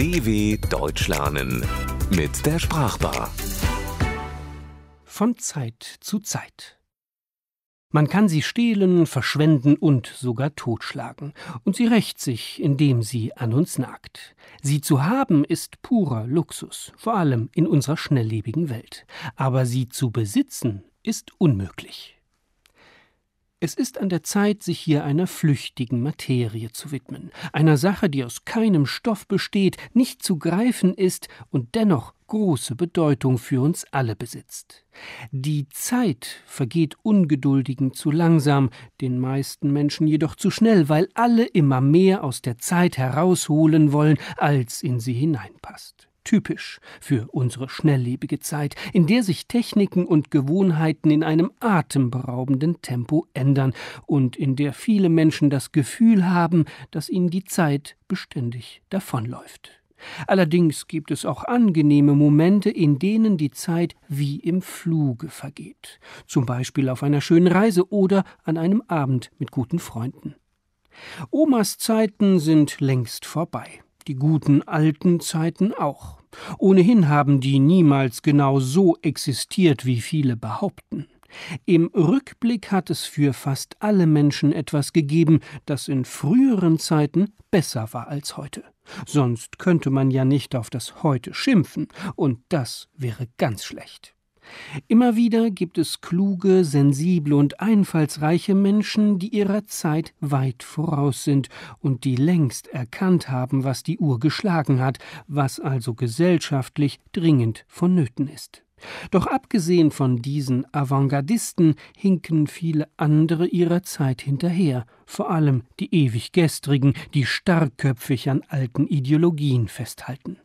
DW Deutsch lernen mit der Sprachbar. Von Zeit zu Zeit. Man kann sie stehlen, verschwenden und sogar totschlagen, und sie rächt sich, indem sie an uns nagt. Sie zu haben ist purer Luxus, vor allem in unserer schnelllebigen Welt, aber sie zu besitzen ist unmöglich. Es ist an der Zeit, sich hier einer flüchtigen Materie zu widmen, einer Sache, die aus keinem Stoff besteht, nicht zu greifen ist und dennoch große Bedeutung für uns alle besitzt. Die Zeit vergeht Ungeduldigen zu langsam, den meisten Menschen jedoch zu schnell, weil alle immer mehr aus der Zeit herausholen wollen, als in sie hineinpasst typisch für unsere schnelllebige Zeit, in der sich Techniken und Gewohnheiten in einem atemberaubenden Tempo ändern und in der viele Menschen das Gefühl haben, dass ihnen die Zeit beständig davonläuft. Allerdings gibt es auch angenehme Momente, in denen die Zeit wie im Fluge vergeht, zum Beispiel auf einer schönen Reise oder an einem Abend mit guten Freunden. Omas Zeiten sind längst vorbei die guten alten Zeiten auch. Ohnehin haben die niemals genau so existiert, wie viele behaupten. Im Rückblick hat es für fast alle Menschen etwas gegeben, das in früheren Zeiten besser war als heute. Sonst könnte man ja nicht auf das Heute schimpfen, und das wäre ganz schlecht. Immer wieder gibt es kluge, sensible und einfallsreiche Menschen, die ihrer Zeit weit voraus sind und die längst erkannt haben, was die Uhr geschlagen hat, was also gesellschaftlich dringend vonnöten ist. Doch abgesehen von diesen Avantgardisten hinken viele andere ihrer Zeit hinterher, vor allem die ewig gestrigen, die starrköpfig an alten Ideologien festhalten.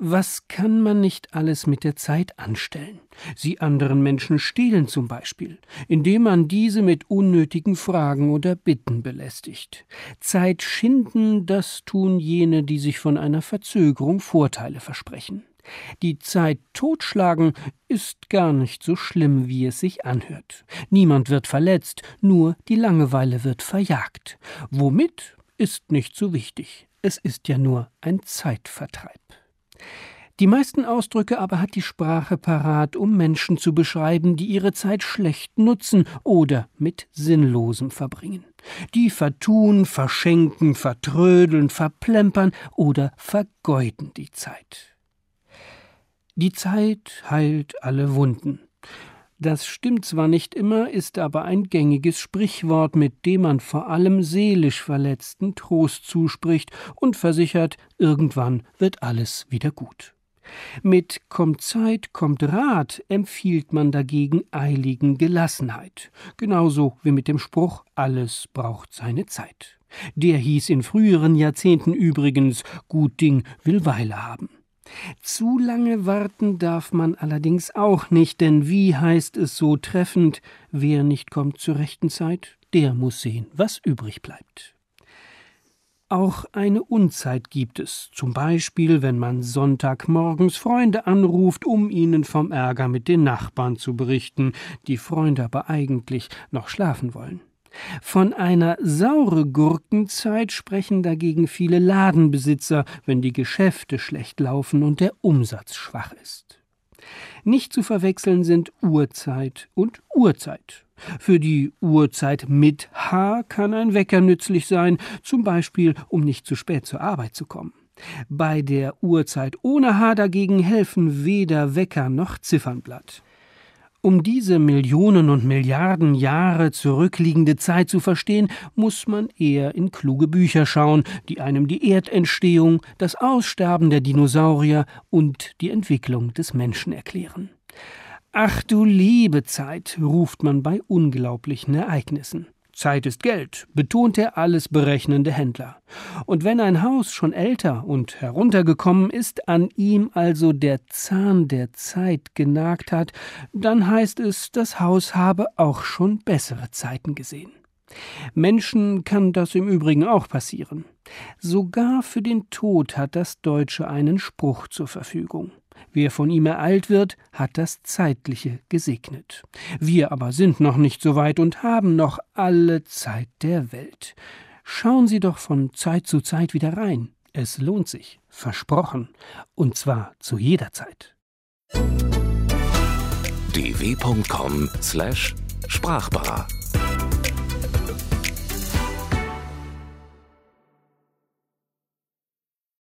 Was kann man nicht alles mit der Zeit anstellen? Sie anderen Menschen stehlen zum Beispiel, indem man diese mit unnötigen Fragen oder Bitten belästigt. Zeit schinden, das tun jene, die sich von einer Verzögerung Vorteile versprechen. Die Zeit totschlagen ist gar nicht so schlimm, wie es sich anhört. Niemand wird verletzt, nur die Langeweile wird verjagt. Womit ist nicht so wichtig. Es ist ja nur ein Zeitvertreib. Die meisten Ausdrücke aber hat die Sprache parat, um Menschen zu beschreiben, die ihre Zeit schlecht nutzen oder mit Sinnlosem verbringen. Die vertun, verschenken, vertrödeln, verplempern oder vergeuden die Zeit. Die Zeit heilt alle Wunden. Das stimmt zwar nicht immer, ist aber ein gängiges Sprichwort, mit dem man vor allem seelisch Verletzten Trost zuspricht und versichert, irgendwann wird alles wieder gut. Mit kommt Zeit, kommt Rat empfiehlt man dagegen eiligen Gelassenheit, genauso wie mit dem Spruch alles braucht seine Zeit. Der hieß in früheren Jahrzehnten übrigens gut Ding will Weile haben. Zu lange warten darf man allerdings auch nicht, denn wie heißt es so treffend, wer nicht kommt zur rechten Zeit, der muss sehen, was übrig bleibt. Auch eine Unzeit gibt es, zum Beispiel, wenn man Sonntagmorgens Freunde anruft, um ihnen vom Ärger mit den Nachbarn zu berichten, die Freunde aber eigentlich noch schlafen wollen. Von einer saure Gurkenzeit sprechen dagegen viele Ladenbesitzer, wenn die Geschäfte schlecht laufen und der Umsatz schwach ist. Nicht zu verwechseln sind Uhrzeit und Uhrzeit. Für die Uhrzeit mit H kann ein Wecker nützlich sein, zum Beispiel um nicht zu spät zur Arbeit zu kommen. Bei der Uhrzeit ohne H dagegen helfen weder Wecker noch Ziffernblatt. Um diese Millionen und Milliarden Jahre zurückliegende Zeit zu verstehen, muss man eher in kluge Bücher schauen, die einem die Erdentstehung, das Aussterben der Dinosaurier und die Entwicklung des Menschen erklären. Ach du liebe Zeit, ruft man bei unglaublichen Ereignissen. Zeit ist Geld, betont der alles berechnende Händler. Und wenn ein Haus schon älter und heruntergekommen ist, an ihm also der Zahn der Zeit genagt hat, dann heißt es, das Haus habe auch schon bessere Zeiten gesehen. Menschen kann das im Übrigen auch passieren. Sogar für den Tod hat das Deutsche einen Spruch zur Verfügung. Wer von ihm ereilt wird, hat das Zeitliche gesegnet. Wir aber sind noch nicht so weit und haben noch alle Zeit der Welt. Schauen Sie doch von Zeit zu Zeit wieder rein. Es lohnt sich, versprochen, und zwar zu jeder Zeit. dw.com/sprachbar